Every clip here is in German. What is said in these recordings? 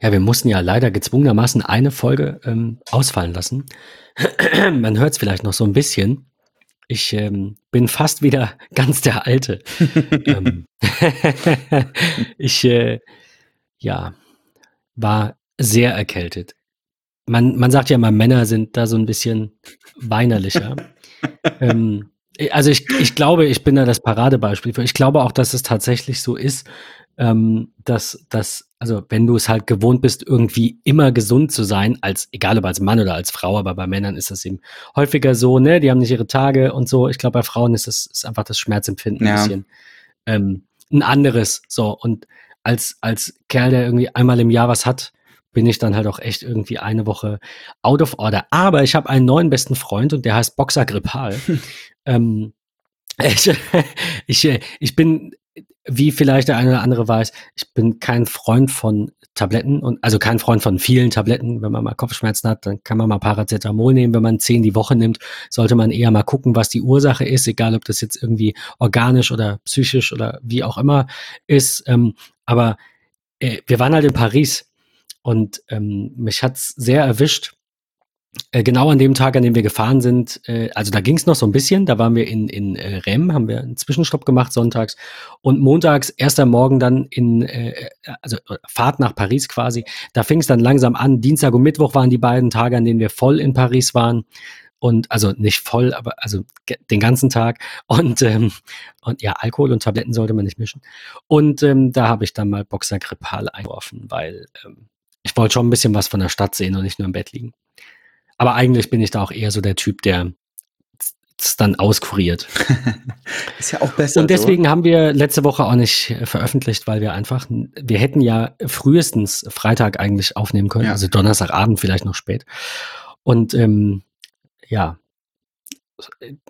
Ja, wir mussten ja leider gezwungenermaßen eine Folge ähm, ausfallen lassen. Man hört es vielleicht noch so ein bisschen. Ich ähm, bin fast wieder ganz der Alte. ähm, ich, äh, ja, war sehr erkältet. Man, man sagt ja immer, Männer sind da so ein bisschen weinerlicher. ähm, also ich, ich glaube, ich bin da das Paradebeispiel für. Ich glaube auch, dass es tatsächlich so ist, ähm, dass, dass, also wenn du es halt gewohnt bist, irgendwie immer gesund zu sein, als, egal ob als Mann oder als Frau, aber bei Männern ist das eben häufiger so, ne? Die haben nicht ihre Tage und so. Ich glaube, bei Frauen ist es ist einfach das Schmerzempfinden ja. ein bisschen ähm, ein anderes. So, und als, als Kerl, der irgendwie einmal im Jahr was hat, bin ich dann halt auch echt irgendwie eine Woche out of order. Aber ich habe einen neuen besten Freund und der heißt Boxer Grippal. ähm, ich, ich, ich bin wie vielleicht der eine oder andere weiß, ich bin kein Freund von Tabletten und also kein Freund von vielen Tabletten. Wenn man mal Kopfschmerzen hat, dann kann man mal Paracetamol nehmen. Wenn man zehn die Woche nimmt, sollte man eher mal gucken, was die Ursache ist, egal ob das jetzt irgendwie organisch oder psychisch oder wie auch immer ist. Ähm, aber äh, wir waren halt in Paris und ähm, mich hat's sehr erwischt, äh, genau an dem Tag, an dem wir gefahren sind, äh, also da ging es noch so ein bisschen, da waren wir in, in äh, Rem, haben wir einen Zwischenstopp gemacht sonntags. Und montags, erster Morgen dann in, äh, also Fahrt nach Paris quasi, da fing es dann langsam an, Dienstag und Mittwoch waren die beiden Tage, an denen wir voll in Paris waren. Und also nicht voll, aber also den ganzen Tag. Und ähm, und ja Alkohol und Tabletten sollte man nicht mischen. Und ähm, da habe ich dann mal Boxer Grippal eingeworfen, weil ähm, ich wollte schon ein bisschen was von der Stadt sehen und nicht nur im Bett liegen. Aber eigentlich bin ich da auch eher so der Typ, der es dann auskuriert. ist ja auch besser. Und deswegen so. haben wir letzte Woche auch nicht veröffentlicht, weil wir einfach, wir hätten ja frühestens Freitag eigentlich aufnehmen können, ja. also Donnerstagabend vielleicht noch spät. Und ähm, ja,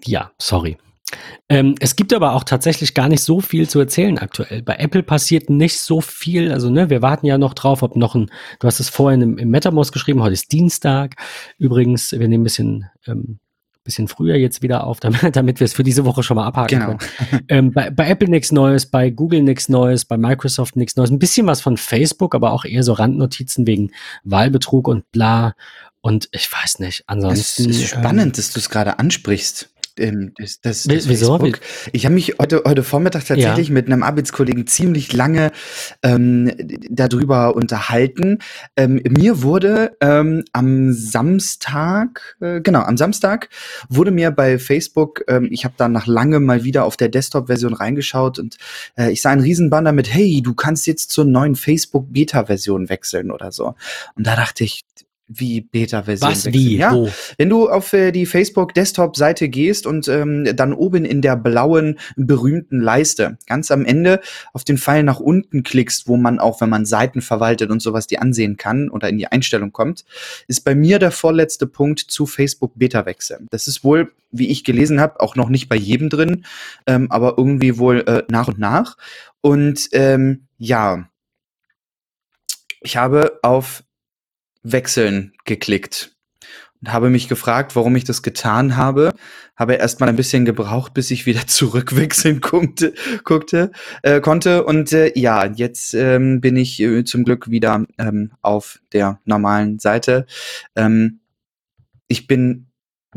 ja, sorry. Ähm, es gibt aber auch tatsächlich gar nicht so viel zu erzählen aktuell. Bei Apple passiert nicht so viel. Also, ne, wir warten ja noch drauf, ob noch ein, du hast es vorhin im, im MetaMost geschrieben, heute ist Dienstag. Übrigens, wir nehmen ein bisschen, ähm, bisschen früher jetzt wieder auf, damit, damit wir es für diese Woche schon mal abhaken genau. können. ähm, bei, bei Apple nichts Neues, bei Google nichts Neues, bei Microsoft nichts Neues. Ein bisschen was von Facebook, aber auch eher so Randnotizen wegen Wahlbetrug und bla. Und ich weiß nicht, ansonsten. Es ist spannend, ähm, dass du es gerade ansprichst ähm, das, das, das Wieso? Facebook. Ich habe mich heute, heute Vormittag tatsächlich ja. mit einem Arbeitskollegen ziemlich lange ähm, darüber unterhalten. Ähm, mir wurde ähm, am Samstag, äh, genau, am Samstag wurde mir bei Facebook, ähm, ich habe da nach langem mal wieder auf der Desktop-Version reingeschaut und äh, ich sah einen Riesenbanner mit, hey, du kannst jetzt zur neuen Facebook-Beta-Version wechseln oder so. Und da dachte ich, wie Beta-Version. Was, wechseln. wie, ja, wo? Wenn du auf äh, die Facebook-Desktop-Seite gehst und ähm, dann oben in der blauen berühmten Leiste ganz am Ende auf den Pfeil nach unten klickst, wo man auch, wenn man Seiten verwaltet und sowas, die ansehen kann oder in die Einstellung kommt, ist bei mir der vorletzte Punkt zu Facebook Beta-Wechsel. Das ist wohl, wie ich gelesen habe, auch noch nicht bei jedem drin, ähm, aber irgendwie wohl äh, nach und nach. Und ähm, ja, ich habe auf Wechseln geklickt und habe mich gefragt, warum ich das getan habe. Habe erst mal ein bisschen gebraucht, bis ich wieder zurückwechseln guckte, guckte, äh, konnte. Und äh, ja, jetzt ähm, bin ich äh, zum Glück wieder ähm, auf der normalen Seite. Ähm, ich bin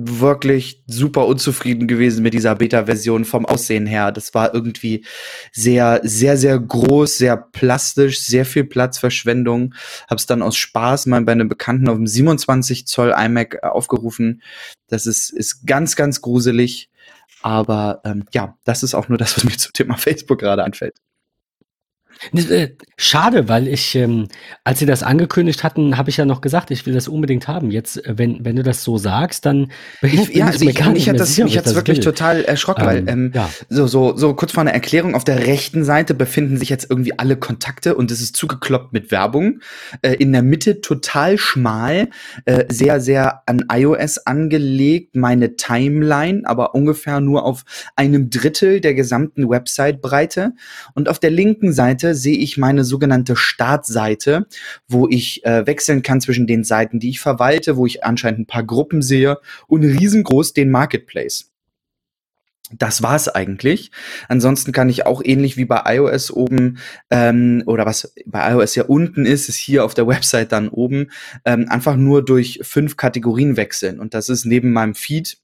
wirklich super unzufrieden gewesen mit dieser Beta-Version vom Aussehen her. Das war irgendwie sehr, sehr, sehr groß, sehr plastisch, sehr viel Platzverschwendung. Hab's dann aus Spaß mal bei einem Bekannten auf dem 27 Zoll iMac aufgerufen. Das ist, ist ganz, ganz gruselig. Aber ähm, ja, das ist auch nur das, was mir zum Thema Facebook gerade anfällt. Äh, schade, weil ich, ähm, als sie das angekündigt hatten, habe ich ja noch gesagt, ich will das unbedingt haben. Jetzt, äh, wenn, wenn du das so sagst, dann bin ich, bin ja, also ich, ich, mich hat das, sicher, mich hat's wirklich will. total erschrocken, ähm, weil ähm, ja. so, so, so kurz vor einer Erklärung, auf der rechten Seite befinden sich jetzt irgendwie alle Kontakte und es ist zugekloppt mit Werbung. Äh, in der Mitte total schmal, äh, sehr, sehr an iOS angelegt, meine Timeline, aber ungefähr nur auf einem Drittel der gesamten Website-Breite. Und auf der linken Seite sehe ich meine sogenannte Startseite, wo ich äh, wechseln kann zwischen den Seiten, die ich verwalte, wo ich anscheinend ein paar Gruppen sehe und riesengroß den Marketplace. das war's eigentlich. Ansonsten kann ich auch ähnlich wie bei iOS oben ähm, oder was bei iOS ja unten ist, ist hier auf der Website dann oben ähm, einfach nur durch fünf Kategorien wechseln. Und das ist neben meinem Feed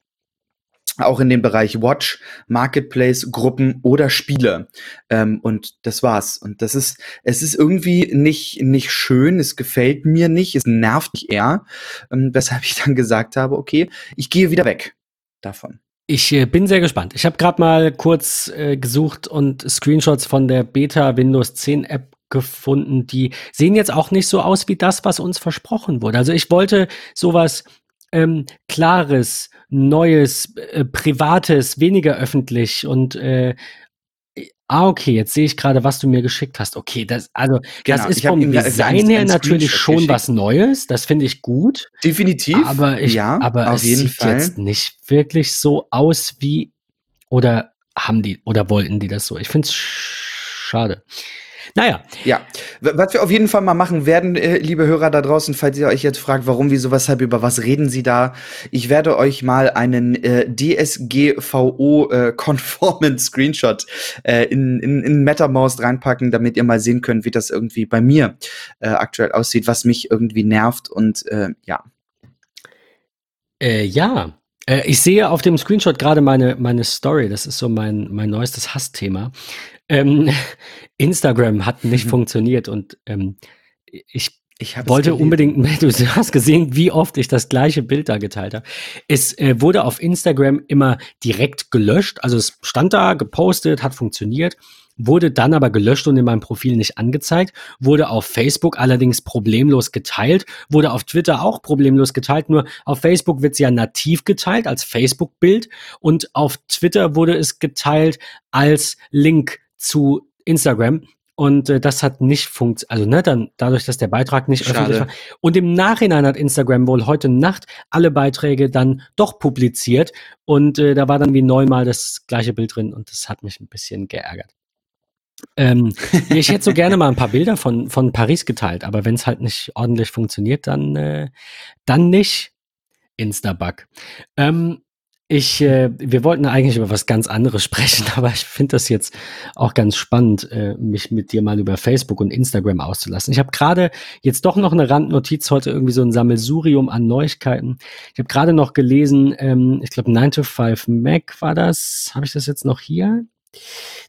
auch in dem Bereich Watch, Marketplace, Gruppen oder Spiele. Ähm, und das war's. Und das ist, es ist irgendwie nicht, nicht schön, es gefällt mir nicht, es nervt mich eher, ähm, weshalb ich dann gesagt habe, okay, ich gehe wieder weg davon. Ich äh, bin sehr gespannt. Ich habe gerade mal kurz äh, gesucht und Screenshots von der Beta Windows 10 App gefunden. Die sehen jetzt auch nicht so aus wie das, was uns versprochen wurde. Also ich wollte sowas ähm, Klares, Neues, äh, Privates, weniger öffentlich und äh, Ah, okay, jetzt sehe ich gerade, was du mir geschickt hast. Okay, das, also, genau, das ist vom Design her natürlich schon geschickt. was Neues. Das finde ich gut. Definitiv. Aber ich, ja, aber es sieht Fall. jetzt nicht wirklich so aus wie, oder haben die, oder wollten die das so? Ich finde es schade. Naja. Ja, was wir auf jeden Fall mal machen werden, äh, liebe Hörer da draußen, falls ihr euch jetzt fragt, warum, wieso, weshalb, über was reden sie da? Ich werde euch mal einen äh, DSGVO-konformen äh, Screenshot äh, in, in, in MetaMouse reinpacken, damit ihr mal sehen könnt, wie das irgendwie bei mir äh, aktuell aussieht, was mich irgendwie nervt und äh, ja. Äh, ja, äh, ich sehe auf dem Screenshot gerade meine, meine Story. Das ist so mein, mein neuestes Hassthema. Ähm, Instagram hat nicht mhm. funktioniert und ähm, ich ich wollte unbedingt, du hast gesehen, wie oft ich das gleiche Bild da geteilt habe. Es äh, wurde auf Instagram immer direkt gelöscht, also es stand da, gepostet, hat funktioniert, wurde dann aber gelöscht und in meinem Profil nicht angezeigt, wurde auf Facebook allerdings problemlos geteilt, wurde auf Twitter auch problemlos geteilt, nur auf Facebook wird es ja nativ geteilt als Facebook-Bild und auf Twitter wurde es geteilt als Link zu Instagram. Und äh, das hat nicht funktioniert, also ne, dann dadurch, dass der Beitrag nicht Schade. öffentlich war. Und im Nachhinein hat Instagram wohl heute Nacht alle Beiträge dann doch publiziert. Und äh, da war dann wie neunmal das gleiche Bild drin und das hat mich ein bisschen geärgert. Ähm, ich hätte so gerne mal ein paar Bilder von, von Paris geteilt, aber wenn es halt nicht ordentlich funktioniert, dann, äh, dann nicht. Instabug. Ähm, ich, äh, wir wollten eigentlich über was ganz anderes sprechen, aber ich finde das jetzt auch ganz spannend, äh, mich mit dir mal über Facebook und Instagram auszulassen. Ich habe gerade jetzt doch noch eine Randnotiz heute, irgendwie so ein Sammelsurium an Neuigkeiten. Ich habe gerade noch gelesen, ähm, ich glaube 9 to 5 Mac war das. Habe ich das jetzt noch hier?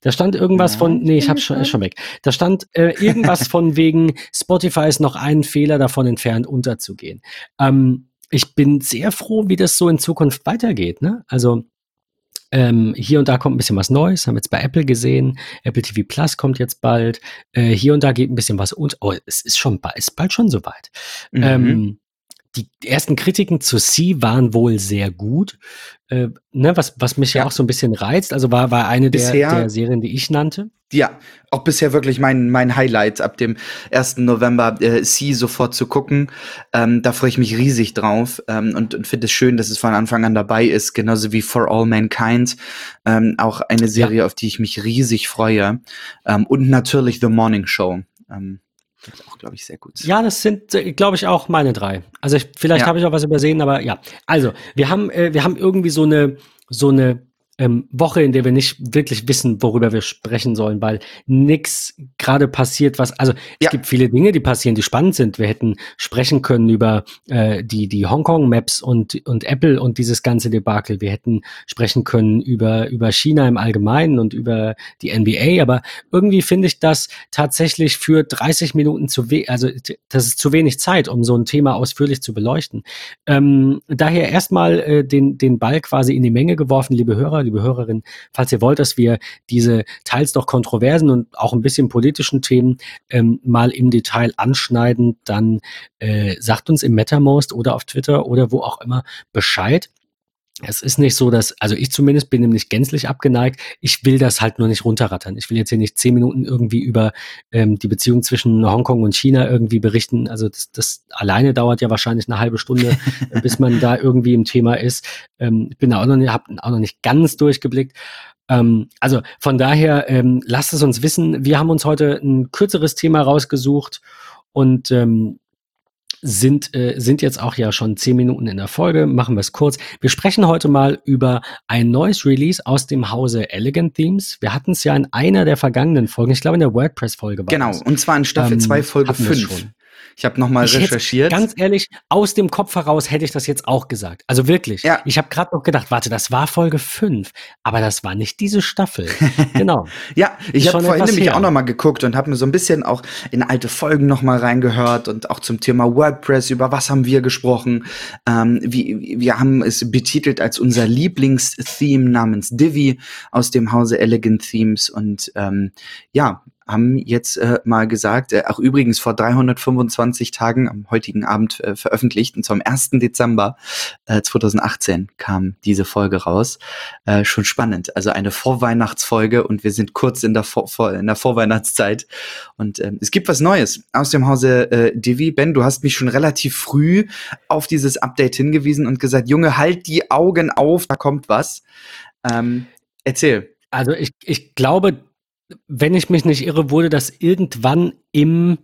Da stand irgendwas von, nee, ich habe schon, schon weg. Da stand äh, irgendwas von wegen, Spotify ist noch einen Fehler davon entfernt, unterzugehen. Ähm, ich bin sehr froh, wie das so in Zukunft weitergeht. Ne? Also ähm, hier und da kommt ein bisschen was Neues, haben wir jetzt bei Apple gesehen. Apple TV Plus kommt jetzt bald. Äh, hier und da geht ein bisschen was und oh, es ist schon bald, ist bald schon soweit. Mhm. Ähm, die ersten Kritiken zu C waren wohl sehr gut. Äh, ne, was, was mich ja. ja. auch so ein bisschen reizt, also war, war eine der, der Serien, die ich nannte. Ja, auch bisher wirklich mein, mein Highlight ab dem 1. November, äh, C sofort zu gucken. Ähm, da freue ich mich riesig drauf ähm, und, und finde es schön, dass es von Anfang an dabei ist, genauso wie For All Mankind. Ähm, auch eine Serie, ja. auf die ich mich riesig freue. Ähm, und natürlich The Morning Show. Ähm, auch, glaube ich, sehr gut. Ja, das sind, äh, glaube ich, auch meine drei. Also ich, vielleicht ja. habe ich auch was übersehen, aber ja. Also, wir haben, äh, wir haben irgendwie so eine, so eine ähm, Woche, in der wir nicht wirklich wissen, worüber wir sprechen sollen, weil nichts gerade passiert, was, also es ja. gibt viele Dinge, die passieren, die spannend sind. Wir hätten sprechen können über äh, die, die Hongkong-Maps und, und Apple und dieses ganze Debakel. Wir hätten sprechen können über, über China im Allgemeinen und über die NBA, aber irgendwie finde ich das tatsächlich für 30 Minuten zu wenig, also das ist zu wenig Zeit, um so ein Thema ausführlich zu beleuchten. Ähm, daher erstmal äh, den, den Ball quasi in die Menge geworfen, liebe Hörer, liebe Hörerinnen, falls ihr wollt, dass wir diese teils doch kontroversen und auch ein bisschen politischen Themen ähm, mal im Detail anschneiden, dann äh, sagt uns im MetaMost oder auf Twitter oder wo auch immer Bescheid es ist nicht so, dass, also ich zumindest bin nämlich gänzlich abgeneigt. Ich will das halt nur nicht runterrattern. Ich will jetzt hier nicht zehn Minuten irgendwie über ähm, die Beziehung zwischen Hongkong und China irgendwie berichten. Also das, das alleine dauert ja wahrscheinlich eine halbe Stunde, bis man da irgendwie im Thema ist. Ähm, ich bin da auch noch nicht, hab auch noch nicht ganz durchgeblickt. Ähm, also von daher, ähm, lasst es uns wissen. Wir haben uns heute ein kürzeres Thema rausgesucht und ähm, sind, äh, sind jetzt auch ja schon zehn Minuten in der Folge. Machen wir es kurz. Wir sprechen heute mal über ein neues Release aus dem Hause Elegant Themes. Wir hatten es ja in einer der vergangenen Folgen, ich glaube in der WordPress-Folge war Genau, das. und zwar in Staffel 2, ähm, Folge 5. Ich habe nochmal recherchiert. Ganz ehrlich, aus dem Kopf heraus hätte ich das jetzt auch gesagt. Also wirklich. Ja. Ich habe gerade noch gedacht, warte, das war Folge 5, aber das war nicht diese Staffel. genau. ja, ich habe vorhin nämlich her. auch nochmal geguckt und habe mir so ein bisschen auch in alte Folgen nochmal reingehört und auch zum Thema WordPress, über was haben wir gesprochen. Ähm, wie, wir haben es betitelt als unser Lieblingstheme namens Divi aus dem Hause Elegant Themes und ähm, ja, haben jetzt äh, mal gesagt, äh, auch übrigens vor 325 Tagen am heutigen Abend äh, veröffentlicht, und am 1. Dezember äh, 2018 kam diese Folge raus. Äh, schon spannend. Also eine Vorweihnachtsfolge und wir sind kurz in der, vor, vor, in der Vorweihnachtszeit. Und ähm, es gibt was Neues aus dem Hause äh, Divi. Ben, du hast mich schon relativ früh auf dieses Update hingewiesen und gesagt, Junge, halt die Augen auf, da kommt was. Ähm, erzähl. Also ich, ich glaube, wenn ich mich nicht irre, wurde das irgendwann im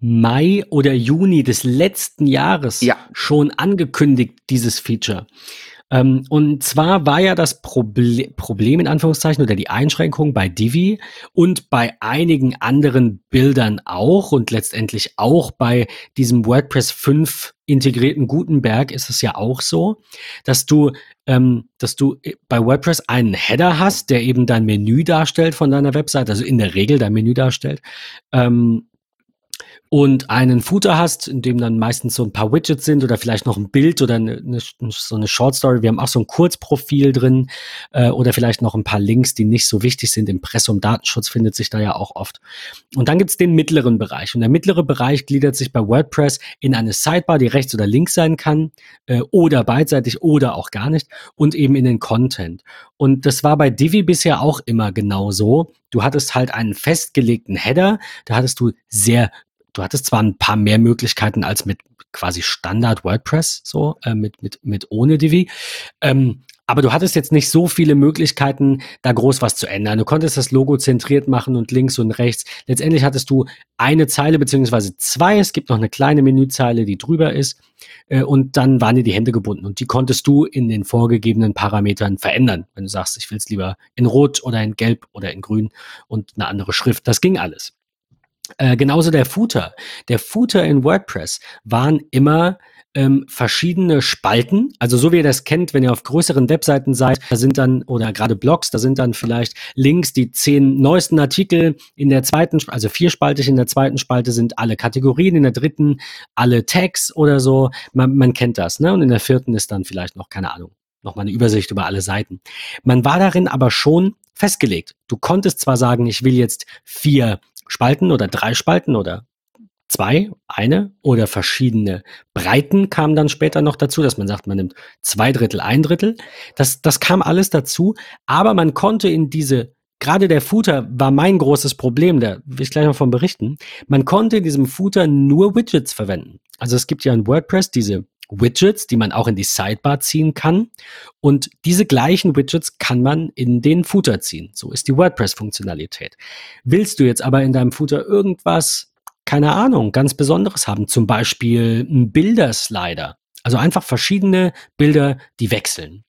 Mai oder Juni des letzten Jahres ja. schon angekündigt, dieses Feature. Ähm, und zwar war ja das Proble Problem in Anführungszeichen oder die Einschränkung bei Divi und bei einigen anderen Bildern auch und letztendlich auch bei diesem WordPress 5 integrierten Gutenberg ist es ja auch so, dass du, ähm, dass du bei WordPress einen Header hast, der eben dein Menü darstellt von deiner Website, also in der Regel dein Menü darstellt. Ähm, und einen Footer hast, in dem dann meistens so ein paar Widgets sind oder vielleicht noch ein Bild oder eine, eine, so eine Short Story. Wir haben auch so ein Kurzprofil drin äh, oder vielleicht noch ein paar Links, die nicht so wichtig sind. Impressum Datenschutz findet sich da ja auch oft. Und dann gibt's den mittleren Bereich. Und der mittlere Bereich gliedert sich bei WordPress in eine Sidebar, die rechts oder links sein kann äh, oder beidseitig oder auch gar nicht und eben in den Content. Und das war bei Divi bisher auch immer genau so. Du hattest halt einen festgelegten Header, da hattest du sehr du hattest zwar ein paar mehr Möglichkeiten als mit quasi Standard WordPress, so äh, mit, mit, mit ohne Divi. Ähm, aber du hattest jetzt nicht so viele Möglichkeiten, da groß was zu ändern. Du konntest das Logo zentriert machen und links und rechts. Letztendlich hattest du eine Zeile beziehungsweise zwei. Es gibt noch eine kleine Menüzeile, die drüber ist. Äh, und dann waren dir die Hände gebunden. Und die konntest du in den vorgegebenen Parametern verändern. Wenn du sagst, ich will es lieber in Rot oder in Gelb oder in Grün und eine andere Schrift. Das ging alles. Äh, genauso der Footer. Der Footer in WordPress waren immer ähm, verschiedene Spalten. Also so wie ihr das kennt, wenn ihr auf größeren Webseiten seid, da sind dann, oder gerade Blogs, da sind dann vielleicht Links, die zehn neuesten Artikel in der zweiten, also vierspaltig in der zweiten Spalte sind alle Kategorien, in der dritten alle Tags oder so. Man, man kennt das, ne? Und in der vierten ist dann vielleicht noch, keine Ahnung, nochmal eine Übersicht über alle Seiten. Man war darin aber schon festgelegt. Du konntest zwar sagen, ich will jetzt vier Spalten oder drei Spalten oder zwei, eine oder verschiedene Breiten kamen dann später noch dazu, dass man sagt, man nimmt zwei Drittel, ein Drittel. Das, das kam alles dazu, aber man konnte in diese, gerade der Footer war mein großes Problem, da will ich gleich noch von berichten. Man konnte in diesem Footer nur Widgets verwenden. Also es gibt ja in WordPress diese Widgets, die man auch in die Sidebar ziehen kann. Und diese gleichen Widgets kann man in den Footer ziehen. So ist die WordPress-Funktionalität. Willst du jetzt aber in deinem Footer irgendwas, keine Ahnung, ganz Besonderes haben, zum Beispiel ein Bilderslider, also einfach verschiedene Bilder, die wechseln.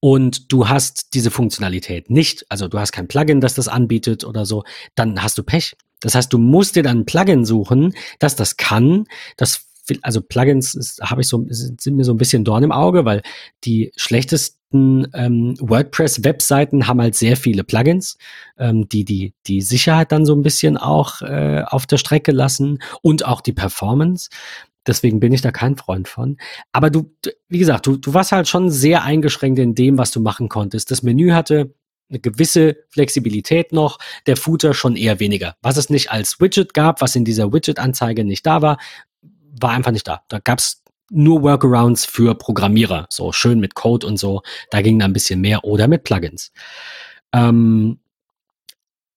Und du hast diese Funktionalität nicht, also du hast kein Plugin, das das anbietet oder so, dann hast du Pech. Das heißt, du musst dir dann ein Plugin suchen, das das kann, das also Plugins habe ich so, sind mir so ein bisschen Dorn im Auge, weil die schlechtesten ähm, WordPress-Webseiten haben halt sehr viele Plugins, ähm, die, die die Sicherheit dann so ein bisschen auch äh, auf der Strecke lassen und auch die Performance. Deswegen bin ich da kein Freund von. Aber du, wie gesagt, du, du warst halt schon sehr eingeschränkt in dem, was du machen konntest. Das Menü hatte eine gewisse Flexibilität noch, der Footer schon eher weniger. Was es nicht als Widget gab, was in dieser Widget-Anzeige nicht da war, war einfach nicht da. Da gab's nur Workarounds für Programmierer, so schön mit Code und so. Da ging da ein bisschen mehr oder mit Plugins. Ähm,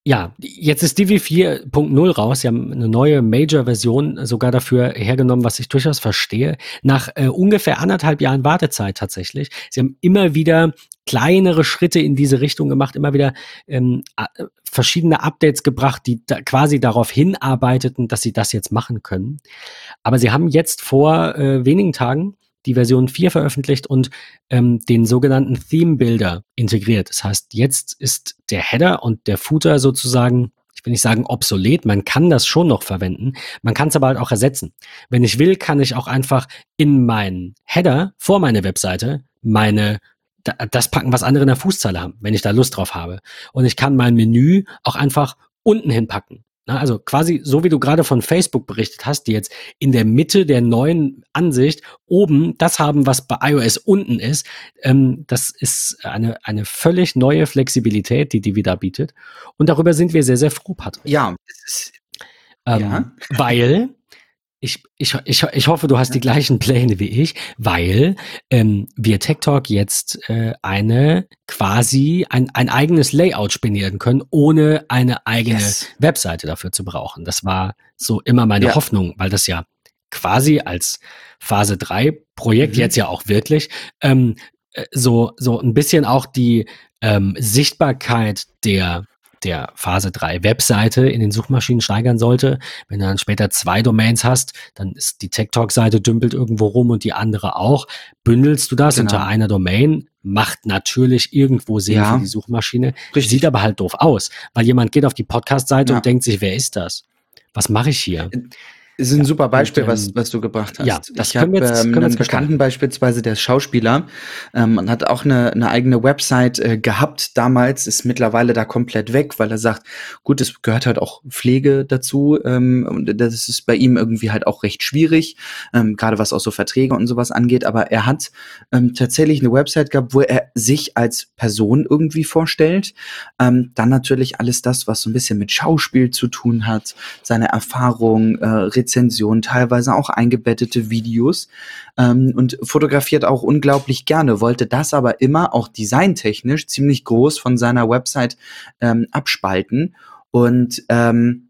ja, jetzt ist Divi 4.0 raus. Sie haben eine neue Major-Version sogar dafür hergenommen, was ich durchaus verstehe. Nach äh, ungefähr anderthalb Jahren Wartezeit tatsächlich. Sie haben immer wieder kleinere Schritte in diese Richtung gemacht, immer wieder ähm, verschiedene Updates gebracht, die da quasi darauf hinarbeiteten, dass sie das jetzt machen können. Aber sie haben jetzt vor äh, wenigen Tagen die Version 4 veröffentlicht und ähm, den sogenannten Theme Builder integriert. Das heißt, jetzt ist der Header und der Footer sozusagen ich will nicht sagen obsolet, man kann das schon noch verwenden, man kann es aber halt auch ersetzen. Wenn ich will, kann ich auch einfach in meinen Header vor meine Webseite meine das packen, was andere in der Fußzeile haben, wenn ich da Lust drauf habe. Und ich kann mein Menü auch einfach unten hinpacken. Also quasi so wie du gerade von Facebook berichtet hast, die jetzt in der Mitte der neuen Ansicht oben das haben, was bei iOS unten ist. Ähm, das ist eine, eine völlig neue Flexibilität, die die wieder bietet. Und darüber sind wir sehr, sehr froh, Patrick. Ja, ähm, ja. weil ich, ich, ich, ich hoffe, du hast die gleichen Pläne wie ich, weil ähm, wir Tech Talk jetzt äh, eine quasi ein, ein eigenes Layout spinnieren können, ohne eine eigene yes. Webseite dafür zu brauchen. Das war so immer meine ja. Hoffnung, weil das ja quasi als Phase 3 Projekt mhm. jetzt ja auch wirklich ähm, äh, so, so ein bisschen auch die ähm, Sichtbarkeit der der Phase 3 Webseite in den Suchmaschinen steigern sollte. Wenn du dann später zwei Domains hast, dann ist die Tech Talk Seite dümpelt irgendwo rum und die andere auch. Bündelst du das genau. unter einer Domain, macht natürlich irgendwo Sinn ja. für die Suchmaschine. Richtig. Sieht aber halt doof aus, weil jemand geht auf die Podcast Seite ja. und denkt sich, wer ist das? Was mache ich hier? Äh, ist ein ja, super Beispiel, und, ähm, was, was du gebracht hast. Ja, das ich habe ähm, einen Bekannten beispielsweise, der ist Schauspieler ähm, und hat auch eine, eine eigene Website äh, gehabt damals, ist mittlerweile da komplett weg, weil er sagt, gut, es gehört halt auch Pflege dazu ähm, und das ist bei ihm irgendwie halt auch recht schwierig, ähm, gerade was auch so Verträge und sowas angeht, aber er hat ähm, tatsächlich eine Website gehabt, wo er sich als Person irgendwie vorstellt, ähm, dann natürlich alles das, was so ein bisschen mit Schauspiel zu tun hat, seine Erfahrung, äh, Rezensionen, teilweise auch eingebettete Videos ähm, und fotografiert auch unglaublich gerne, wollte das aber immer auch designtechnisch ziemlich groß von seiner Website ähm, abspalten. Und ähm,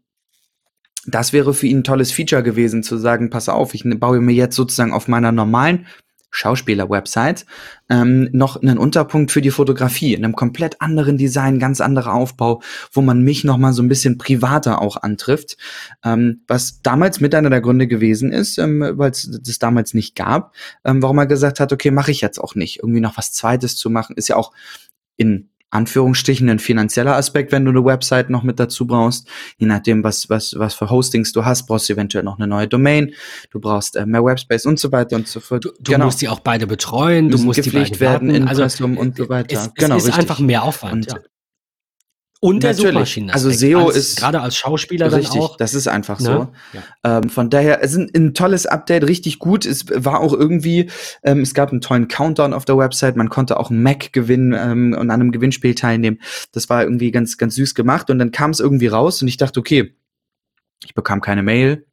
das wäre für ihn ein tolles Feature gewesen, zu sagen, pass auf, ich baue mir jetzt sozusagen auf meiner normalen Schauspieler-Website, ähm, noch einen Unterpunkt für die Fotografie, in einem komplett anderen Design, ganz anderer Aufbau, wo man mich noch mal so ein bisschen privater auch antrifft, ähm, was damals mit einer der Gründe gewesen ist, ähm, weil es das damals nicht gab, ähm, warum er gesagt hat, okay, mache ich jetzt auch nicht, irgendwie noch was Zweites zu machen, ist ja auch in Anführungsstrichen ein finanzieller Aspekt, wenn du eine Website noch mit dazu brauchst. Je nachdem, was, was, was für Hostings du hast, brauchst du eventuell noch eine neue Domain, du brauchst äh, mehr Webspace und so weiter und so fort. Du, du genau. musst die auch beide betreuen, du musst gepflegt werden, in also, und so weiter. Es, genau, es ist richtig. einfach mehr Aufwand. Und, ja. Und der Suchmaschinen. Also SEO als, ist gerade als Schauspieler richtig, dann auch. Das ist einfach ne? so. Ja. Ähm, von daher, es ist ein, ein, tolles Update, richtig gut. Es war auch irgendwie, ähm, es gab einen tollen Countdown auf der Website. Man konnte auch einen Mac gewinnen ähm, und an einem Gewinnspiel teilnehmen. Das war irgendwie ganz, ganz süß gemacht. Und dann kam es irgendwie raus und ich dachte, okay, ich bekam keine Mail.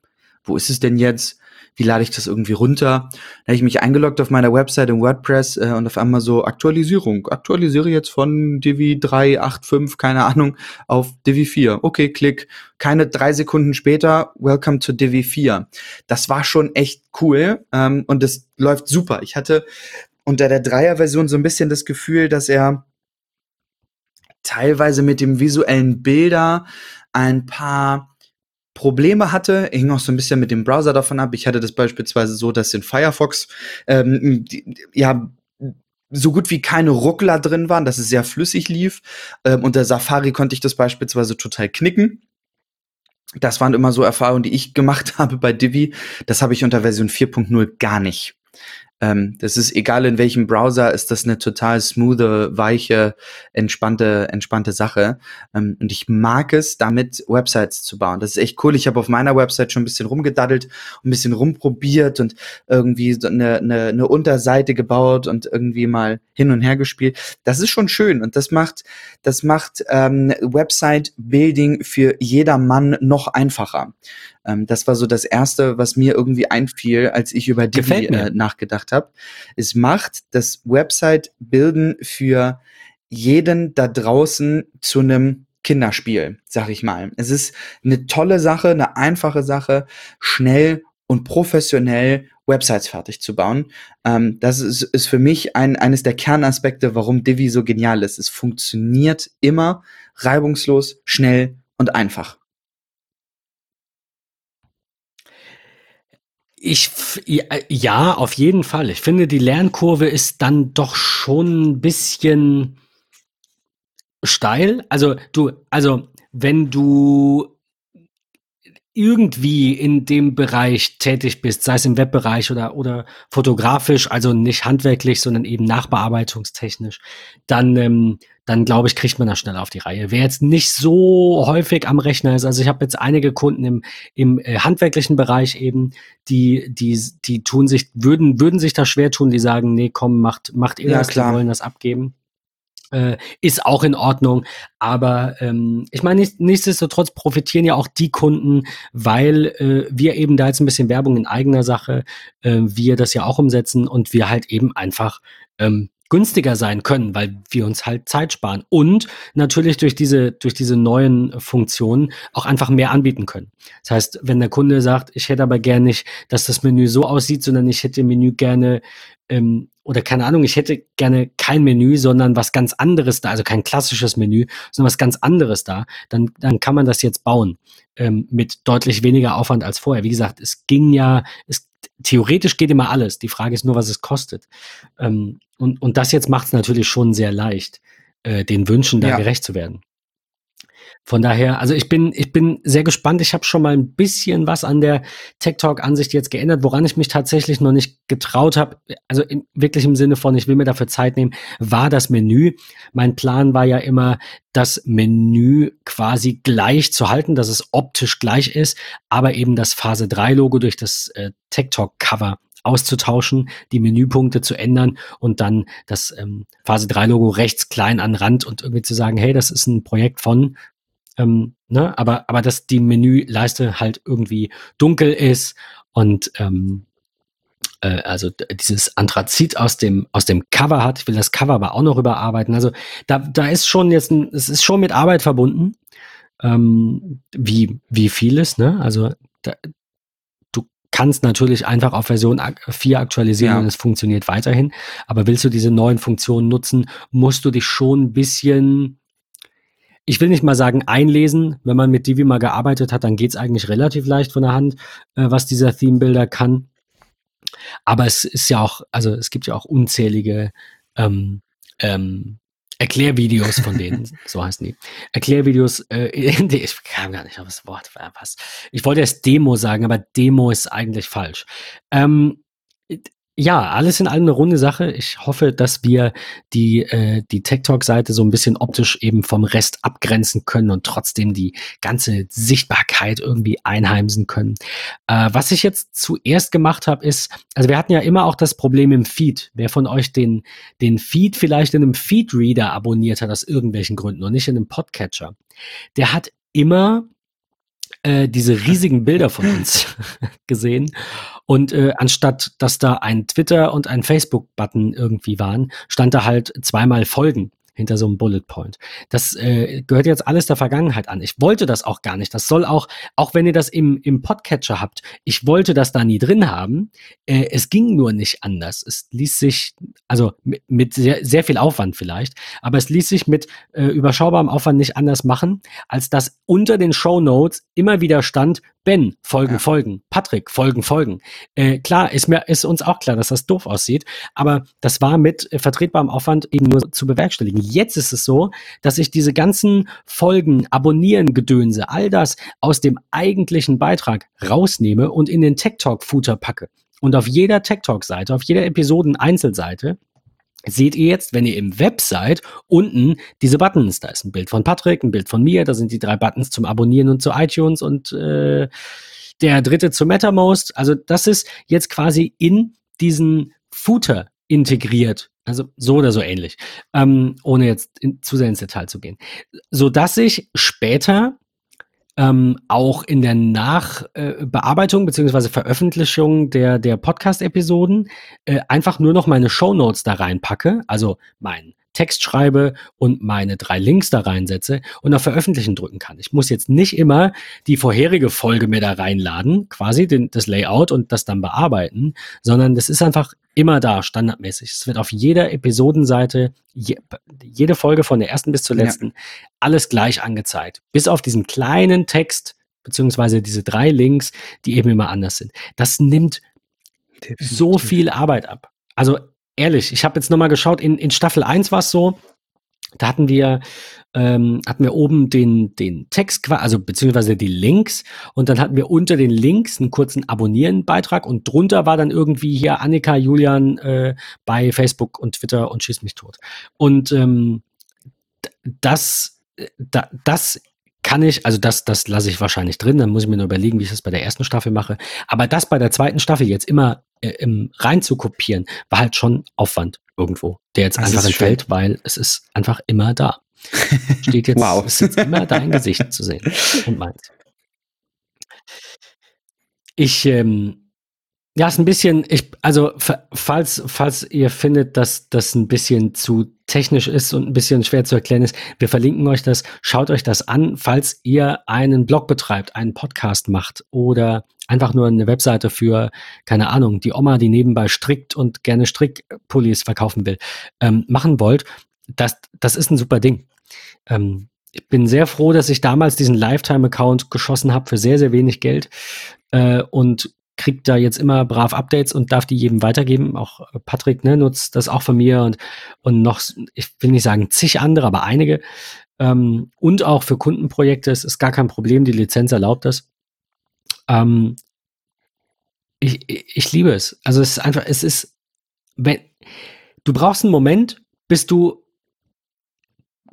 Wo ist es denn jetzt? Wie lade ich das irgendwie runter? Da habe ich mich eingeloggt auf meiner Website in WordPress äh, und auf einmal so Aktualisierung. Aktualisiere jetzt von Divi 385, keine Ahnung, auf Divi 4. Okay, klick. Keine drei Sekunden später, welcome to Divi 4. Das war schon echt cool ähm, und das läuft super. Ich hatte unter der Dreier-Version so ein bisschen das Gefühl, dass er teilweise mit dem visuellen Bilder ein paar Probleme hatte, hing auch so ein bisschen mit dem Browser davon ab. Ich hatte das beispielsweise so, dass in Firefox ähm, die, ja so gut wie keine Ruckler drin waren, dass es sehr flüssig lief. Ähm, unter Safari konnte ich das beispielsweise total knicken. Das waren immer so Erfahrungen, die ich gemacht habe bei Divi. Das habe ich unter Version 4.0 gar nicht. Ähm, das ist egal in welchem Browser, ist das eine total smoothe, weiche, entspannte, entspannte Sache. Ähm, und ich mag es, damit Websites zu bauen. Das ist echt cool. Ich habe auf meiner Website schon ein bisschen rumgedaddelt, ein bisschen rumprobiert und irgendwie so eine, eine, eine Unterseite gebaut und irgendwie mal hin und her gespielt. Das ist schon schön und das macht, das macht ähm, Website-Building für jedermann noch einfacher. Ähm, das war so das Erste, was mir irgendwie einfiel, als ich über Divi äh, nachgedacht habe. Es macht das Website-Bilden für jeden da draußen zu einem Kinderspiel, sag ich mal. Es ist eine tolle Sache, eine einfache Sache, schnell und professionell Websites fertig zu bauen. Ähm, das ist, ist für mich ein, eines der Kernaspekte, warum Divi so genial ist. Es funktioniert immer reibungslos, schnell und einfach. Ich, ja, auf jeden Fall. Ich finde, die Lernkurve ist dann doch schon ein bisschen steil. Also du, also wenn du irgendwie in dem Bereich tätig bist, sei es im Webbereich oder, oder fotografisch, also nicht handwerklich, sondern eben nachbearbeitungstechnisch, dann, ähm, dann glaube ich, kriegt man das schnell auf die Reihe. Wer jetzt nicht so häufig am Rechner ist, also ich habe jetzt einige Kunden im, im äh, handwerklichen Bereich eben, die, die, die tun sich, würden, würden sich da schwer tun, die sagen, nee, komm, macht, macht ihr Ja, das, klar. die wollen das abgeben äh, ist auch in Ordnung. Aber ähm, ich meine, nichts- nichtsdestotrotz profitieren ja auch die Kunden, weil äh, wir eben da jetzt ein bisschen Werbung in eigener Sache, äh, wir das ja auch umsetzen und wir halt eben einfach ähm, günstiger sein können, weil wir uns halt Zeit sparen und natürlich durch diese durch diese neuen Funktionen auch einfach mehr anbieten können. Das heißt, wenn der Kunde sagt, ich hätte aber gerne nicht, dass das Menü so aussieht, sondern ich hätte Menü gerne ähm, oder keine Ahnung, ich hätte gerne kein Menü, sondern was ganz anderes da, also kein klassisches Menü, sondern was ganz anderes da, dann, dann kann man das jetzt bauen ähm, mit deutlich weniger Aufwand als vorher. Wie gesagt, es ging ja, es, theoretisch geht immer alles. Die Frage ist nur, was es kostet. Ähm, und, und das jetzt macht es natürlich schon sehr leicht, äh, den Wünschen da Ja. gerecht zu werden. Von daher, also ich bin, ich bin sehr gespannt. Ich habe schon mal ein bisschen was an der Tech Talk Ansicht jetzt geändert, woran ich mich tatsächlich noch nicht getraut habe. Also im, wirklich im Sinne von, ich will mir dafür Zeit nehmen, war das Menü. Mein Plan war ja immer, das Menü quasi gleich zu halten, dass es optisch gleich ist, aber eben das Phase 3 Logo durch das äh, Tech Talk Cover auszutauschen, die Menüpunkte zu ändern und dann das ähm, Phase 3 Logo rechts klein an Rand und irgendwie zu sagen, hey, das ist ein Projekt von ähm, ne, aber, aber dass die Menüleiste halt irgendwie dunkel ist und ähm, äh, also dieses Anthrazit aus dem, aus dem Cover hat. Ich will das Cover aber auch noch überarbeiten. Also da, da ist schon jetzt, ein, es ist schon mit Arbeit verbunden, ähm, wie, wie vieles, ne? Also da, du kannst natürlich einfach auf Version ak- 4 aktualisieren Ja. und es funktioniert weiterhin. Aber willst du diese neuen Funktionen nutzen, musst du dich schon ein bisschen ich will nicht mal sagen einlesen. Wenn man mit Divi mal gearbeitet hat, dann geht's eigentlich relativ leicht von der Hand, äh, was dieser Theme Builder kann. Aber es ist ja auch, also es gibt ja auch unzählige ähm, ähm, Erklärvideos von denen, so heißen die. Erklärvideos, äh, ich kam gar nicht auf das Wort, was. Ich wollte erst Demo sagen, aber Demo ist eigentlich falsch. Ähm, ja, alles in allem eine runde Sache. Ich hoffe, dass wir die, äh, die Tech Talk-Seite so ein bisschen optisch eben vom Rest abgrenzen können und trotzdem die ganze Sichtbarkeit irgendwie einheimsen können. Äh, was ich jetzt zuerst gemacht habe, ist, also wir hatten ja immer auch das Problem im Feed. Wer von euch den, den Feed vielleicht in einem Feed-Reader abonniert hat, aus irgendwelchen Gründen und nicht in einem Podcatcher, der hat immer äh, diese riesigen Bilder von uns gesehen. Und äh, anstatt dass da ein Twitter und ein Facebook-Button irgendwie waren, stand da halt zweimal Folgen hinter so einem Bullet Point. Das äh, gehört jetzt alles der Vergangenheit an. Ich wollte das auch gar nicht. Das soll auch, auch wenn ihr das im, im Podcatcher habt, ich wollte das da nie drin haben. Äh, es ging nur nicht anders. Es ließ sich, also mit, mit sehr, sehr viel Aufwand vielleicht, aber es ließ sich mit äh, überschaubarem Aufwand nicht anders machen, als dass unter den Show Notes immer wieder stand, Ben, Folgen, Ja. Folgen, Patrick, Folgen, Folgen. Äh, klar, ist mir, ist uns auch klar, dass das doof aussieht, aber das war mit äh, vertretbarem Aufwand eben nur zu bewerkstelligen. Jetzt ist es so, dass ich diese ganzen Folgen, Abonnieren, Gedönse, all das aus dem eigentlichen Beitrag rausnehme und in den Tech Talk Footer packe. Und auf jeder Tech Talk Seite, auf jeder Episoden-Einzelseite seht ihr jetzt, wenn ihr im Web seid, unten diese Buttons. Da ist ein Bild von Patrick, ein Bild von mir, da sind die drei Buttons zum Abonnieren und zu iTunes und äh, der dritte zu MetaMost. Also das ist jetzt quasi in diesen Footer integriert. Also so oder so ähnlich, ähm, ohne jetzt in, zu sehr ins Detail zu gehen. So dass ich später ähm, auch in der Nachbearbeitung beziehungsweise Veröffentlichung der, der Podcast-Episoden äh, einfach nur noch meine Shownotes da reinpacke, also mein Text schreibe und meine drei Links da reinsetze und auf Veröffentlichen drücken kann. Ich muss jetzt nicht immer die vorherige Folge mir da reinladen, quasi den, das Layout und das dann bearbeiten, sondern das ist einfach immer da, standardmäßig. Es wird auf jeder Episodenseite, je, jede Folge von der ersten bis zur letzten, ja. alles gleich angezeigt. Bis auf diesen kleinen Text, beziehungsweise diese drei Links, die eben immer anders sind. Das nimmt so viel Arbeit ab. Also ehrlich, ich habe jetzt nochmal geschaut, in, in Staffel 1 war es so, da hatten wir, ähm, hatten wir oben den, den Text, also beziehungsweise die Links und dann hatten wir unter den Links einen kurzen Abonnieren-Beitrag und drunter war dann irgendwie hier Annika, Julian äh, bei Facebook und Twitter und schieß mich tot. Und ähm, das, äh, da, das kann ich, also das, das lasse ich wahrscheinlich drin, dann muss ich mir nur überlegen, wie ich das bei der ersten Staffel mache. Aber das bei der zweiten Staffel jetzt immer im, rein zu kopieren, war halt schon Aufwand irgendwo, der jetzt das einfach entfällt, weil es ist einfach immer da. Steht jetzt, wow. ist jetzt immer dein Gesicht zu sehen und meins. Ich, ähm, ja, ist ein bisschen, ich, also falls, falls ihr findet, dass das ein bisschen zu technisch ist und ein bisschen schwer zu erklären ist, wir verlinken euch das. Schaut euch das an, falls ihr einen Blog betreibt, einen Podcast macht oder einfach nur eine Webseite für, keine Ahnung, die Oma, die nebenbei strickt und gerne Strickpullis verkaufen will, ähm, machen wollt. Das, das ist ein super Ding. Ähm, ich bin sehr froh, dass ich damals diesen Lifetime-Account geschossen habe für sehr, sehr wenig Geld äh, und kriegt da jetzt immer brav Updates und darf die jedem weitergeben. Auch äh, Patrick ne, nutzt das auch von mir und, und noch, ich will nicht sagen zig andere, aber einige. Ähm, und auch für Kundenprojekte. Es ist gar kein Problem, die Lizenz erlaubt das. Ähm, ich, ich liebe es. Also es ist einfach, es ist, wenn, du brauchst einen Moment, bis du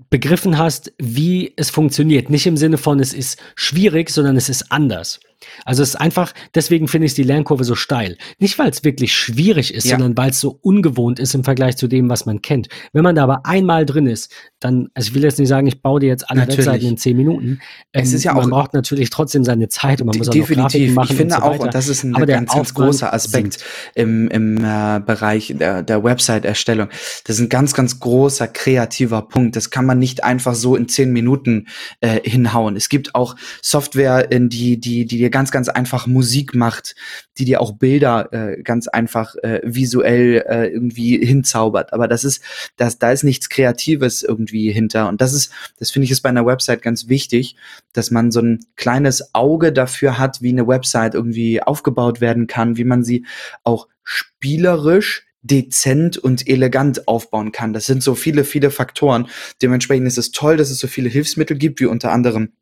begriffen hast, wie es funktioniert. Nicht im Sinne von, es ist schwierig, sondern es ist anders. Also es ist einfach, deswegen finde ich die Lernkurve so steil. Nicht, weil es wirklich schwierig ist, ja. sondern weil es so ungewohnt ist im Vergleich zu dem, was man kennt. Wenn man da aber einmal drin ist, dann, also ich will jetzt nicht sagen, ich baue dir jetzt alle natürlich. Webseiten in zehn Minuten. Es ist ja man auch, braucht natürlich trotzdem seine Zeit und man muss auch definitiv. noch Grafiken machen. Ich finde und so auch, und das ist ein ganz, ganz großer Aspekt im, im äh, Bereich der, der Website-Erstellung. Das ist ein ganz, ganz großer kreativer Punkt. Das kann man nicht einfach so in zehn Minuten äh, hinhauen. Es gibt auch Software, in die, die, die dir ganz, ganz einfach Musik macht, die dir auch Bilder äh, ganz einfach äh, visuell äh, irgendwie hinzaubert. Aber das ist, das, da ist nichts Kreatives irgendwie hinter. Und das ist, das finde ich ist bei einer Website ganz wichtig, dass man so ein kleines Auge dafür hat, wie eine Website irgendwie aufgebaut werden kann, wie man sie auch spielerisch dezent und elegant aufbauen kann. Das sind so viele, viele Faktoren. Dementsprechend ist es toll, dass es so viele Hilfsmittel gibt, wie unter anderem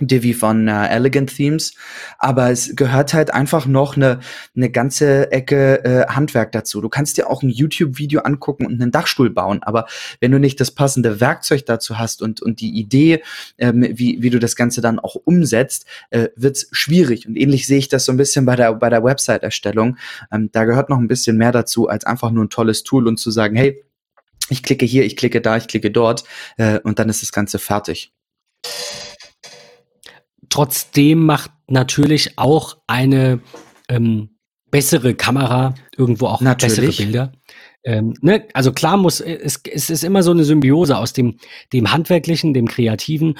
Divi von äh, Elegant Themes, aber es gehört halt einfach noch eine, eine ganze Ecke äh, Handwerk dazu. Du kannst dir auch ein YouTube-Video angucken und einen Dachstuhl bauen, aber wenn du nicht das passende Werkzeug dazu hast und, und die Idee, ähm, wie, wie du das Ganze dann auch umsetzt, äh, wird's schwierig. Und ähnlich sehe ich das so ein bisschen bei der, bei der Website-Erstellung. Ähm, da gehört noch ein bisschen mehr dazu, als einfach nur ein tolles Tool und zu sagen, hey, ich klicke hier, ich klicke da, ich klicke dort äh, und dann ist das Ganze fertig. Trotzdem macht natürlich auch eine ähm, bessere Kamera irgendwo auch natürlich. bessere Bilder. Ähm, ne? Also klar muss es, es ist immer so eine Symbiose aus dem dem handwerklichen, dem kreativen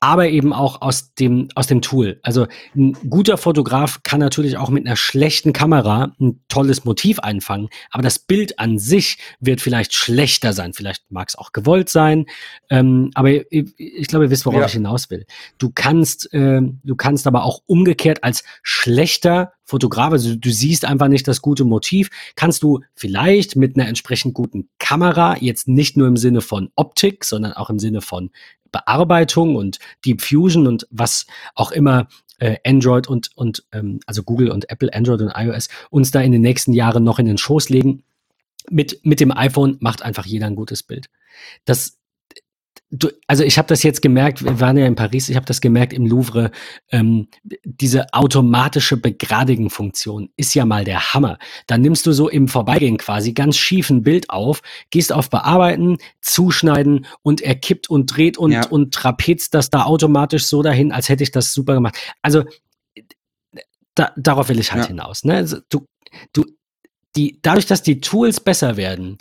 aber eben auch aus dem, aus dem Tool. Also ein guter Fotograf kann natürlich auch mit einer schlechten Kamera ein tolles Motiv einfangen, aber das Bild an sich wird vielleicht schlechter sein. Vielleicht mag es auch gewollt sein, ähm, aber ich, ich, glaube, ihr wisst, worauf ja. ich hinaus will. Du kannst, äh, du kannst aber auch umgekehrt als schlechter Fotograf, also du siehst einfach nicht das gute Motiv, kannst du vielleicht mit einer entsprechend guten Kamera, jetzt nicht nur im Sinne von Optik, sondern auch im Sinne von Bearbeitung und Deep Fusion und was auch immer äh, Android und, und ähm, also Google und Apple, Android und iOS uns da in den nächsten Jahren noch in den Schoß legen. Mit, mit dem iPhone macht einfach jeder ein gutes Bild. Das du, also ich habe das jetzt gemerkt, wir waren ja in Paris, ich habe das gemerkt im Louvre, ähm, diese automatische Begradigen-Funktion ist ja mal der Hammer. Dann nimmst du so im Vorbeigehen quasi ganz schief ein Bild auf, gehst auf Bearbeiten, zuschneiden und er kippt und dreht und, ja. und trapezt das da automatisch so dahin, als hätte ich das super gemacht. Also da, darauf will ich halt ja. hinaus. Ne? Also, du, du, die, dadurch, dass die Tools besser werden,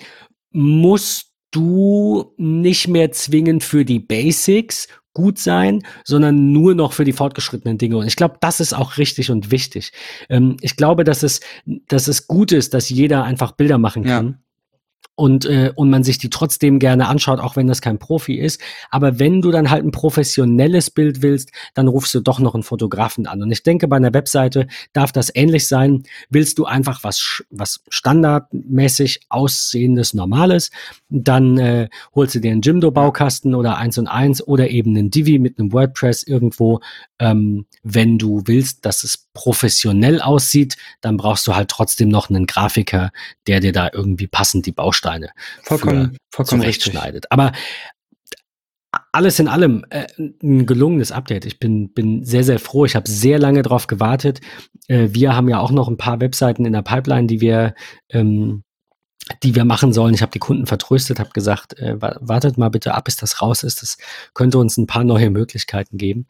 musst du nicht mehr zwingend für die Basics gut sein, sondern nur noch für die fortgeschrittenen Dinge. Und ich glaube, das ist auch richtig und wichtig. Ähm, ich glaube, dass es, dass es gut ist, dass jeder einfach Bilder machen kann. Ja und, äh, und man sich die trotzdem gerne anschaut, auch wenn das kein Profi ist. Aber wenn du dann halt ein professionelles Bild willst, dann rufst du doch noch einen Fotografen an. Und ich denke, bei einer Webseite darf das ähnlich sein. Willst du einfach was, was standardmäßig aussehendes, normales, dann äh, holst du dir einen Jimdo-Baukasten oder eins und eins oder eben einen Divi mit einem WordPress irgendwo. Ähm, wenn du willst, dass es professionell aussieht, dann brauchst du halt trotzdem noch einen Grafiker, der dir da irgendwie passend die Bausteine vollkommen, vollkommen zurechtschneidet. Aber alles in allem äh, ein gelungenes Update. Ich bin, bin sehr, sehr froh. Ich habe sehr lange darauf gewartet. Äh, wir haben ja auch noch ein paar Webseiten in der Pipeline, die wir, ähm, die wir machen sollen. Ich habe die Kunden vertröstet, habe gesagt, äh, wartet mal bitte ab, bis das raus ist. Das könnte uns ein paar neue Möglichkeiten geben.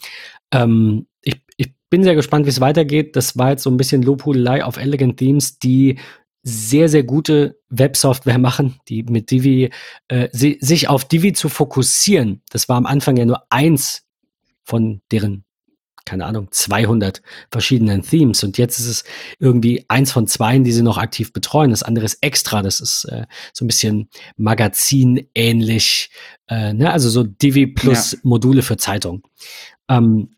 Ähm, ich, ich bin sehr gespannt, wie es weitergeht. Das war jetzt so ein bisschen Lobhudelei auf Elegant Themes, die sehr, sehr gute Websoftware machen, die mit Divi, äh, sie, sich auf Divi zu fokussieren. Das war am Anfang ja nur eins von deren, keine Ahnung, 200 verschiedenen Themes. Und jetzt ist es irgendwie eins von zwei, die sie noch aktiv betreuen. Das andere ist extra. Das ist äh, so ein bisschen Magazin-ähnlich. Äh, ne? Also so Divi plus ja. Module für Zeitung. Ähm,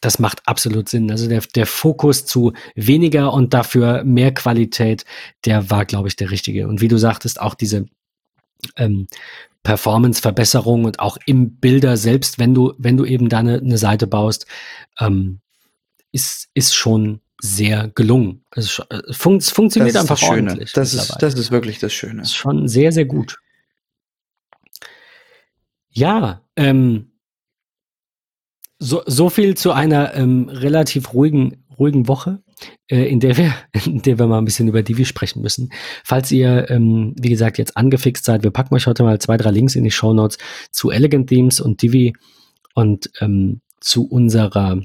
das macht absolut Sinn. Also der, der Fokus zu weniger und dafür mehr Qualität, der war, glaube ich, der richtige. Und wie du sagtest, auch diese ähm, Performance-Verbesserung und auch im Bilder selbst, wenn du, wenn du eben da eine, eine Seite baust, ähm, ist, ist schon sehr gelungen. Es, fun funktioniert das einfach ordentlich. Das ist, das ist wirklich das Schöne. Ist schon sehr, sehr gut. Ja, ähm, so, so viel zu einer ähm, relativ ruhigen, ruhigen Woche, äh, in, der wir, in der wir mal ein bisschen über Divi sprechen müssen. Falls ihr, ähm, wie gesagt, jetzt angefixt seid, wir packen euch heute mal zwei, drei Links in die Show Notes zu Elegant Themes und Divi und ähm, zu unserer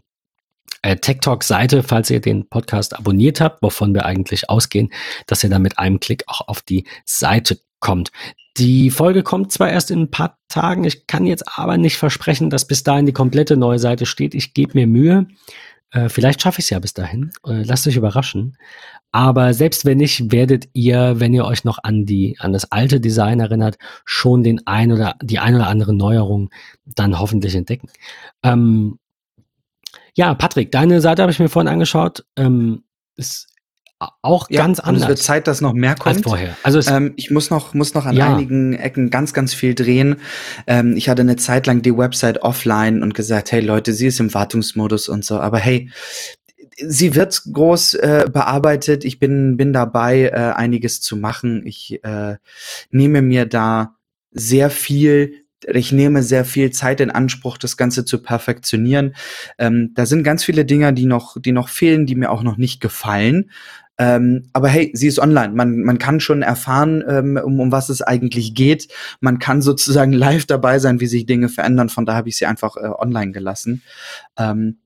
äh, Tech Talk Seite, falls ihr den Podcast abonniert habt, wovon wir eigentlich ausgehen, dass ihr dann mit einem Klick auch auf die Seite kommt. Die Folge kommt zwar erst in ein paar Tagen, ich kann jetzt aber nicht versprechen, dass bis dahin die komplette neue Seite steht. Ich gebe mir Mühe. Äh, vielleicht schaffe ich es ja bis dahin. Äh, lasst euch überraschen. Aber selbst wenn nicht, werdet ihr, wenn ihr euch noch an die, an das alte Design erinnert, schon den ein oder die ein oder andere Neuerung dann hoffentlich entdecken. Ähm, ja, Patrick, deine Seite habe ich mir vorhin angeschaut. Ähm, ist auch ja, ganz anders. Es wird Zeit, dass noch mehr kommt. Als vorher. Also ähm, ich muss noch, muss noch an ja. einigen Ecken ganz, ganz viel drehen. Ähm, ich hatte eine Zeit lang die Website offline und gesagt, hey Leute, sie ist im Wartungsmodus und so. Aber hey, sie wird groß äh, bearbeitet. Ich bin, bin dabei, äh, einiges zu machen. Ich äh, nehme mir da sehr viel ich nehme sehr viel Zeit in Anspruch, das Ganze zu perfektionieren. Ähm, da sind ganz viele Dinge, die noch, die noch fehlen, die mir auch noch nicht gefallen. Ähm, aber hey, sie ist online. Man, man kann schon erfahren, ähm, um, um was es eigentlich geht. Man kann sozusagen live dabei sein, wie sich Dinge verändern. Von da habe ich sie einfach äh, online gelassen. Ähm,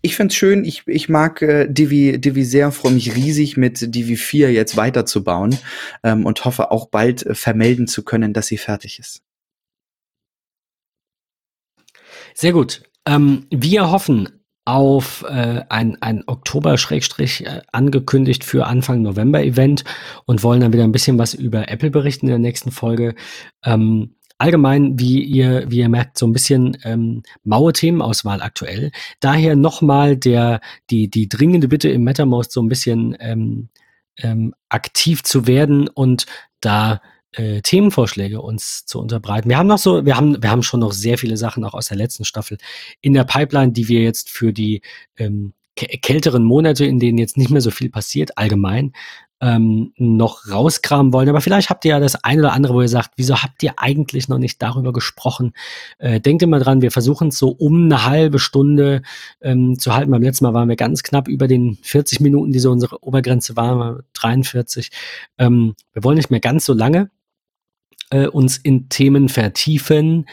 ich find's schön, ich, ich mag äh, Divi, Divi sehr, freue mich riesig mit Divi 4 jetzt weiterzubauen ähm, und hoffe auch bald äh, vermelden zu können, dass sie fertig ist. Sehr gut. Ähm, wir hoffen auf äh, ein, ein Oktober-Schrägstrich äh, angekündigt für Anfang November-Event und wollen dann wieder ein bisschen was über Apple berichten in der nächsten Folge. Ähm, allgemein, wie ihr, wie ihr merkt, so ein bisschen ähm, maue Themenauswahl aktuell. Daher nochmal der, die, die dringende Bitte im MetaMost so ein bisschen ähm, ähm, aktiv zu werden und da äh, Themenvorschläge uns zu unterbreiten. Wir haben noch so, wir haben, wir haben schon noch sehr viele Sachen auch aus der letzten Staffel in der Pipeline, die wir jetzt für die ähm, kälteren Monate, in denen jetzt nicht mehr so viel passiert, allgemein, ähm, noch rauskramen wollen. Aber vielleicht habt ihr ja das eine oder andere, wo ihr sagt, wieso habt ihr eigentlich noch nicht darüber gesprochen? Äh, denkt immer dran, wir versuchen es so um eine halbe Stunde ähm, zu halten. Beim letzten Mal waren wir ganz knapp über den 40 Minuten, die so unsere Obergrenze war, 43. Ähm, wir wollen nicht mehr ganz so lange äh, uns in Themen vertiefen.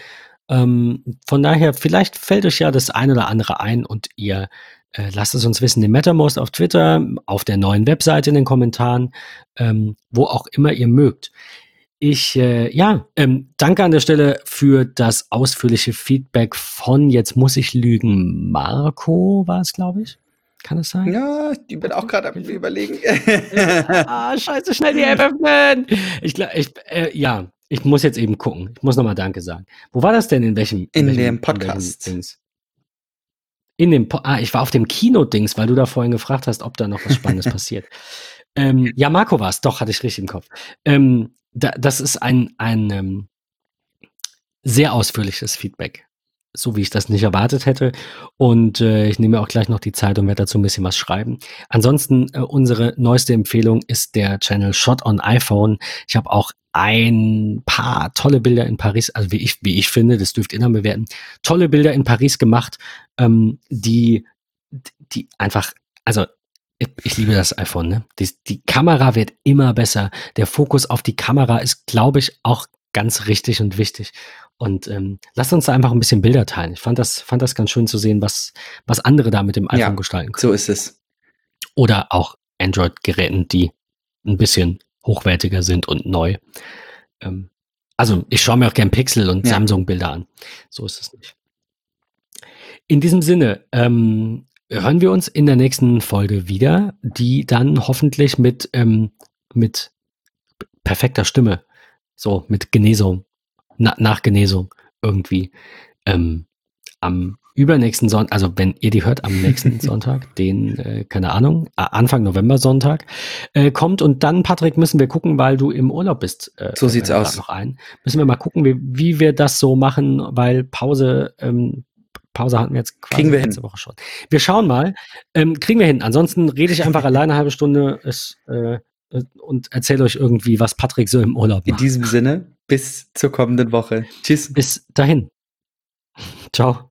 Ähm, von daher, vielleicht fällt euch ja das ein oder andere ein und ihr äh, lasst es uns wissen, im MetaMost auf Twitter, auf der neuen Webseite in den Kommentaren, ähm, wo auch immer ihr mögt. ich, äh, ja, ähm, danke an der Stelle für das ausführliche Feedback von, jetzt muss ich lügen, Marco war es, glaube ich. Kann es sein? Ja, ich bin auch gerade am überlegen. ah, scheiße, schnell die App öffnen. Ich glaube, ich, äh, ja, ich muss jetzt eben gucken. Ich muss nochmal Danke sagen. Wo war das denn? In welchem? In, welchem, dem Podcast. In, in dem, po ah, ich war auf dem Kino-Dings, weil du da vorhin gefragt hast, ob da noch was Spannendes passiert. Ähm, ja, Marco war es, doch, hatte ich richtig im Kopf. Ähm, da, das ist ein, ein ähm, sehr ausführliches Feedback so wie ich das nicht erwartet hätte. Und äh, ich nehme auch gleich noch die Zeit und werde dazu ein bisschen was schreiben. Ansonsten, äh, unsere neueste Empfehlung ist der Channel Shot on iPhone. Ich habe auch ein paar tolle Bilder in Paris, also wie ich, wie ich finde, das dürft ihr dann bewerten, tolle Bilder in Paris gemacht, ähm, die, die einfach, also ich, liebe das iPhone, ne? Die, die Kamera wird immer besser. Der Fokus auf die Kamera ist, glaube ich, auch ganz richtig und wichtig. Und ähm, lasst uns da einfach ein bisschen Bilder teilen. Ich fand das, fand das ganz schön zu sehen, was, was andere da mit dem iPhone ja, gestalten können. So ist es. Oder auch Android-Geräten, die ein bisschen hochwertiger sind und neu. Ähm, also ich schaue mir auch gern Pixel und ja. Samsung-Bilder an. So ist es nicht. In diesem Sinne, ähm, hören wir uns in der nächsten Folge wieder, die dann hoffentlich mit, ähm, mit perfekter Stimme, so mit Genesung na, nach Genesung irgendwie ähm, am übernächsten Sonntag, also wenn ihr die hört, am nächsten Sonntag, den, äh, keine Ahnung, Anfang November Sonntag, äh, kommt. Und dann, Patrick, müssen wir gucken, weil du im Urlaub bist. Äh, so sieht's aus. Noch ein. Müssen wir mal gucken, wie, wie wir das so machen, weil Pause, ähm, Pause hatten wir jetzt quasi kriegen wir letzte hin. Woche schon. Wir schauen mal. Ähm, kriegen wir hin. Ansonsten rede ich einfach alleine eine halbe Stunde es, äh, und erzähle euch irgendwie, was Patrick so im Urlaub macht. In diesem Sinne, bis zur kommenden Woche. Tschüss. Bis dahin. Ciao.